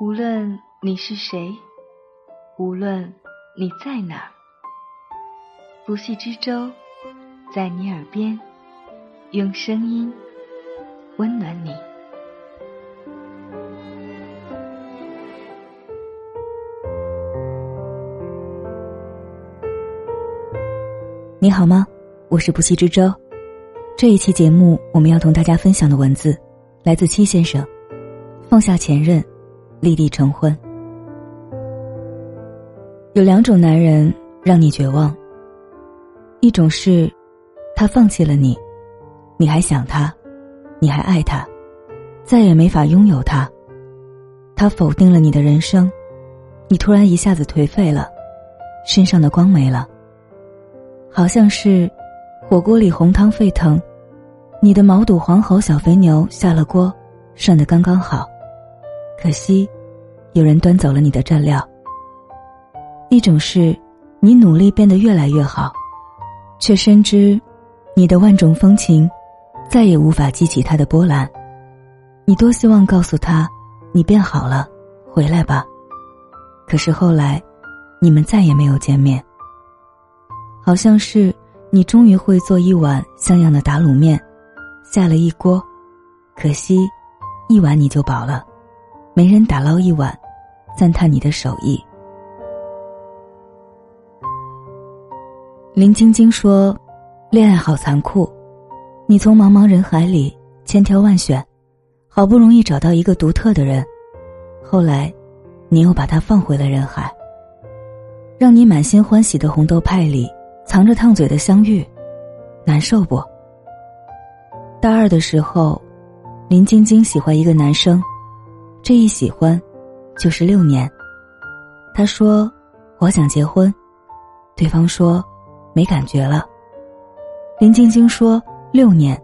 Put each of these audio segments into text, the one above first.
无论你是谁，无论你在哪儿，不系之舟在你耳边，用声音温暖你。你好吗？我是不系之舟。这一期节目，我们要同大家分享的文字来自七先生。放下前任，立地成婚。有两种男人让你绝望。一种是，他放弃了你，你还想他，你还爱他，再也没法拥有他。他否定了你的人生，你突然一下子颓废了，身上的光没了。好像是，火锅里红汤沸腾。你的毛肚、黄喉、小肥牛下了锅，涮得刚刚好，可惜，有人端走了你的蘸料。一种是，你努力变得越来越好，却深知，你的万种风情，再也无法激起他的波澜。你多希望告诉他，你变好了，回来吧。可是后来，你们再也没有见面。好像是，你终于会做一碗像样的打卤面。下了一锅，可惜，一碗你就饱了，没人打捞一碗，赞叹你的手艺。林晶晶说：“恋爱好残酷，你从茫茫人海里千挑万选，好不容易找到一个独特的人，后来，你又把他放回了人海。让你满心欢喜的红豆派里藏着烫嘴的相遇，难受不？”大二的时候，林晶晶喜欢一个男生，这一喜欢，就是六年。他说：“我想结婚。”对方说：“没感觉了。”林晶晶说：“六年，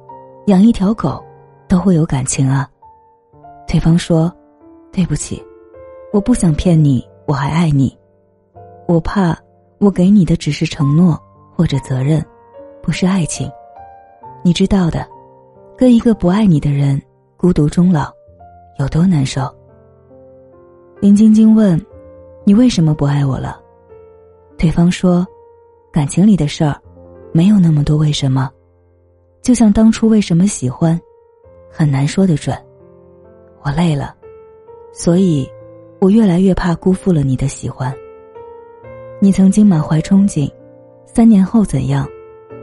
养一条狗，都会有感情啊。”对方说：“对不起，我不想骗你，我还爱你。我怕我给你的只是承诺或者责任，不是爱情，你知道的。”跟一个不爱你的人孤独终老，有多难受？林晶晶问：“你为什么不爱我了？”对方说：“感情里的事儿，没有那么多为什么。就像当初为什么喜欢，很难说得准。我累了，所以，我越来越怕辜负了你的喜欢。你曾经满怀憧憬，三年后怎样，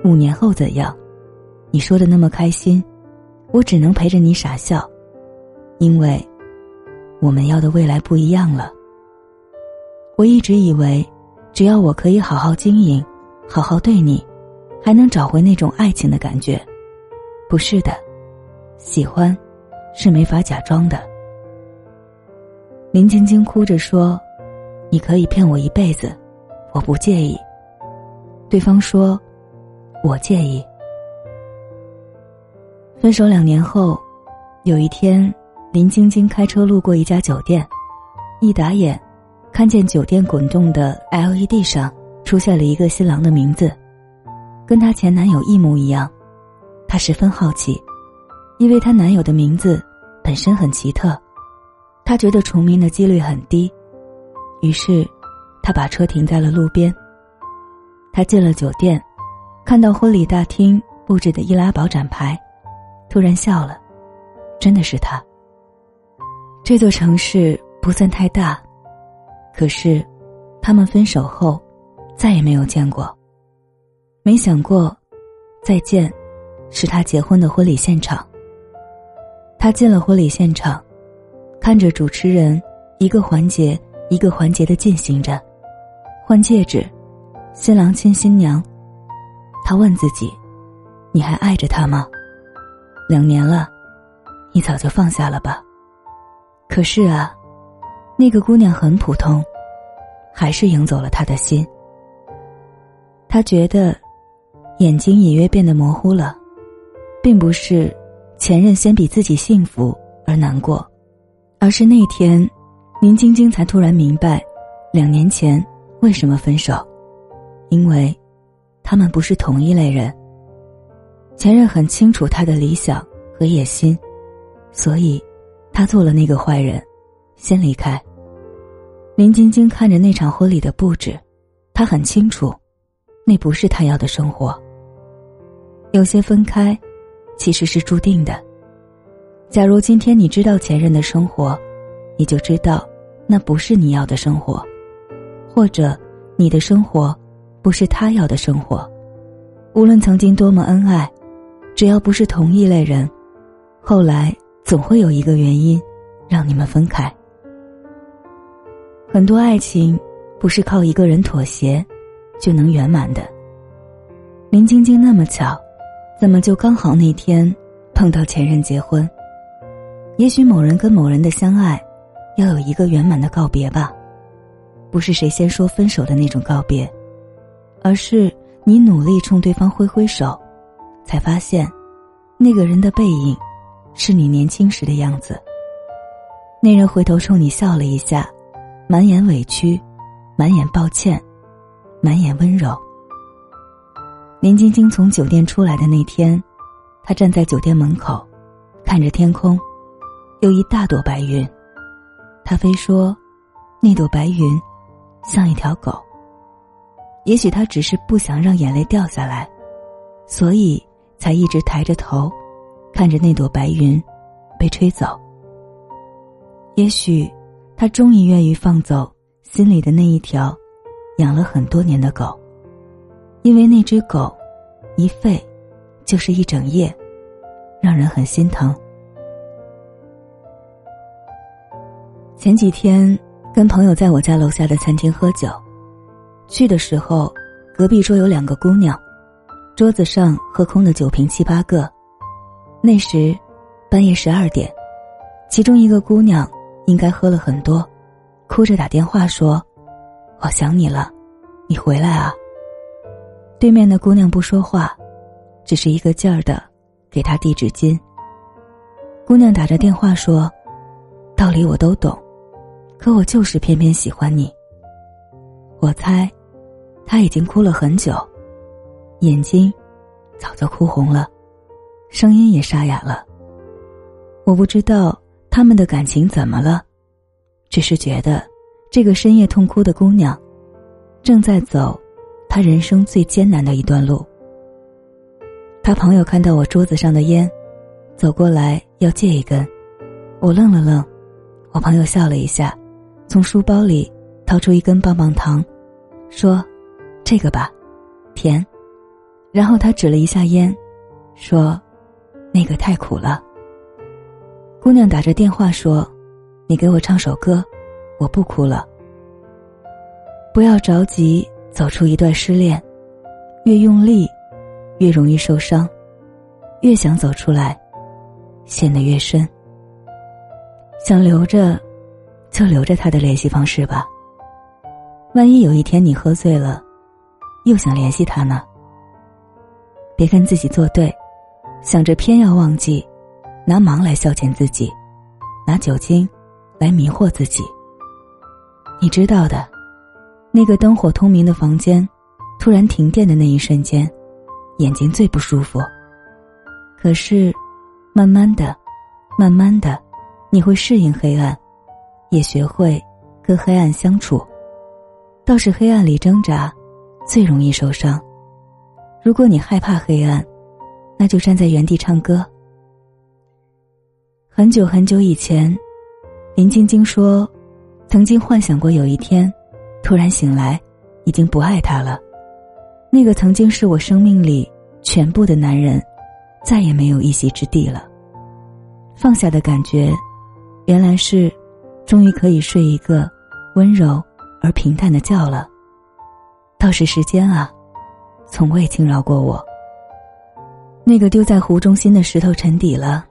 五年后怎样？你说的那么开心。”我只能陪着你傻笑，因为我们要的未来不一样了。我一直以为，只要我可以好好经营，好好对你，还能找回那种爱情的感觉。不是的，喜欢是没法假装的。林晶晶哭着说：“你可以骗我一辈子，我不介意。”对方说：“我介意。”分手两年后，有一天，林晶晶开车路过一家酒店，一打眼，看见酒店滚动的 LED 上出现了一个新郎的名字，跟她前男友一模一样。她十分好奇，因为她男友的名字本身很奇特，她觉得重名的几率很低。于是，她把车停在了路边。她进了酒店，看到婚礼大厅布置的易拉宝展牌。突然笑了，真的是他。这座城市不算太大，可是，他们分手后，再也没有见过。没想过，再见，是他结婚的婚礼现场。他进了婚礼现场，看着主持人一个环节一个环节的进行着，换戒指，新郎亲新娘。他问自己：“你还爱着他吗？”两年了，你早就放下了吧？可是啊，那个姑娘很普通，还是赢走了他的心。他觉得，眼睛隐约变得模糊了，并不是前任先比自己幸福而难过，而是那天，林晶晶才突然明白，两年前为什么分手，因为，他们不是同一类人。前任很清楚他的理想和野心，所以，他做了那个坏人，先离开。林晶晶看着那场婚礼的布置，她很清楚，那不是她要的生活。有些分开，其实是注定的。假如今天你知道前任的生活，你就知道，那不是你要的生活，或者你的生活，不是他要的生活。无论曾经多么恩爱，只要不是同一类人，后来总会有一个原因，让你们分开。很多爱情不是靠一个人妥协，就能圆满的。林晶晶那么巧，怎么就刚好那天碰到前任结婚？也许某人跟某人的相爱，要有一个圆满的告别吧，不是谁先说分手的那种告别，而是。你努力冲对方挥挥手，才发现，那个人的背影，是你年轻时的样子。那人回头冲你笑了一下，满眼委屈，满眼抱歉，满眼温柔。林晶晶从酒店出来的那天，她站在酒店门口，看着天空，有一大朵白云。她非说，那朵白云，像一条狗。也许他只是不想让眼泪掉下来，所以才一直抬着头，看着那朵白云被吹走。也许他终于愿意放走心里的那一条养了很多年的狗，因为那只狗一吠就是一整夜，让人很心疼。前几天跟朋友在我家楼下的餐厅喝酒。去的时候，隔壁桌有两个姑娘，桌子上喝空的酒瓶七八个。那时，半夜十二点，其中一个姑娘应该喝了很多，哭着打电话说：“我想你了，你回来啊。”对面的姑娘不说话，只是一个劲儿的给她递纸巾。姑娘打着电话说：“道理我都懂，可我就是偏偏喜欢你。”我猜。他已经哭了很久，眼睛早就哭红了，声音也沙哑了。我不知道他们的感情怎么了，只是觉得这个深夜痛哭的姑娘正在走她人生最艰难的一段路。他朋友看到我桌子上的烟，走过来要借一根，我愣了愣，我朋友笑了一下，从书包里掏出一根棒棒糖，说。这个吧，甜。然后他指了一下烟，说：“那个太苦了。”姑娘打着电话说：“你给我唱首歌，我不哭了。”不要着急走出一段失恋，越用力，越容易受伤；越想走出来，陷得越深。想留着，就留着他的联系方式吧。万一有一天你喝醉了。又想联系他呢？别跟自己作对，想着偏要忘记，拿忙来消遣自己，拿酒精来迷惑自己。你知道的，那个灯火通明的房间，突然停电的那一瞬间，眼睛最不舒服。可是，慢慢的，慢慢的，你会适应黑暗，也学会跟黑暗相处。倒是黑暗里挣扎。最容易受伤。如果你害怕黑暗，那就站在原地唱歌。很久很久以前，林晶晶说，曾经幻想过有一天，突然醒来，已经不爱他了。那个曾经是我生命里全部的男人，再也没有一席之地了。放下的感觉，原来是，终于可以睡一个温柔而平淡的觉了。倒是时间啊，从未轻饶过我。那个丢在湖中心的石头沉底了，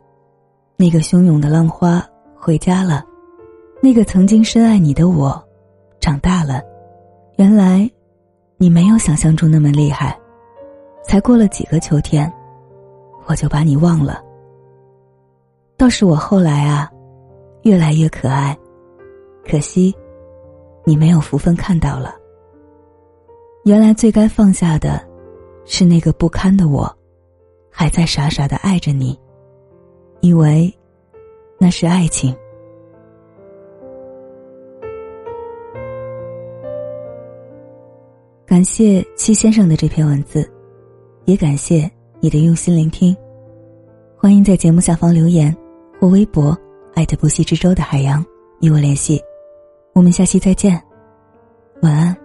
那个汹涌的浪花回家了，那个曾经深爱你的我，长大了。原来，你没有想象中那么厉害。才过了几个秋天，我就把你忘了。倒是我后来啊，越来越可爱，可惜，你没有福分看到了。原来最该放下的，是那个不堪的我，还在傻傻的爱着你以为那是爱情。感谢戚先生的这篇文字也感谢你的用心聆听。欢迎在节目下方留言或微博艾特不息之舟的海洋与我联系。我们下期再见晚安。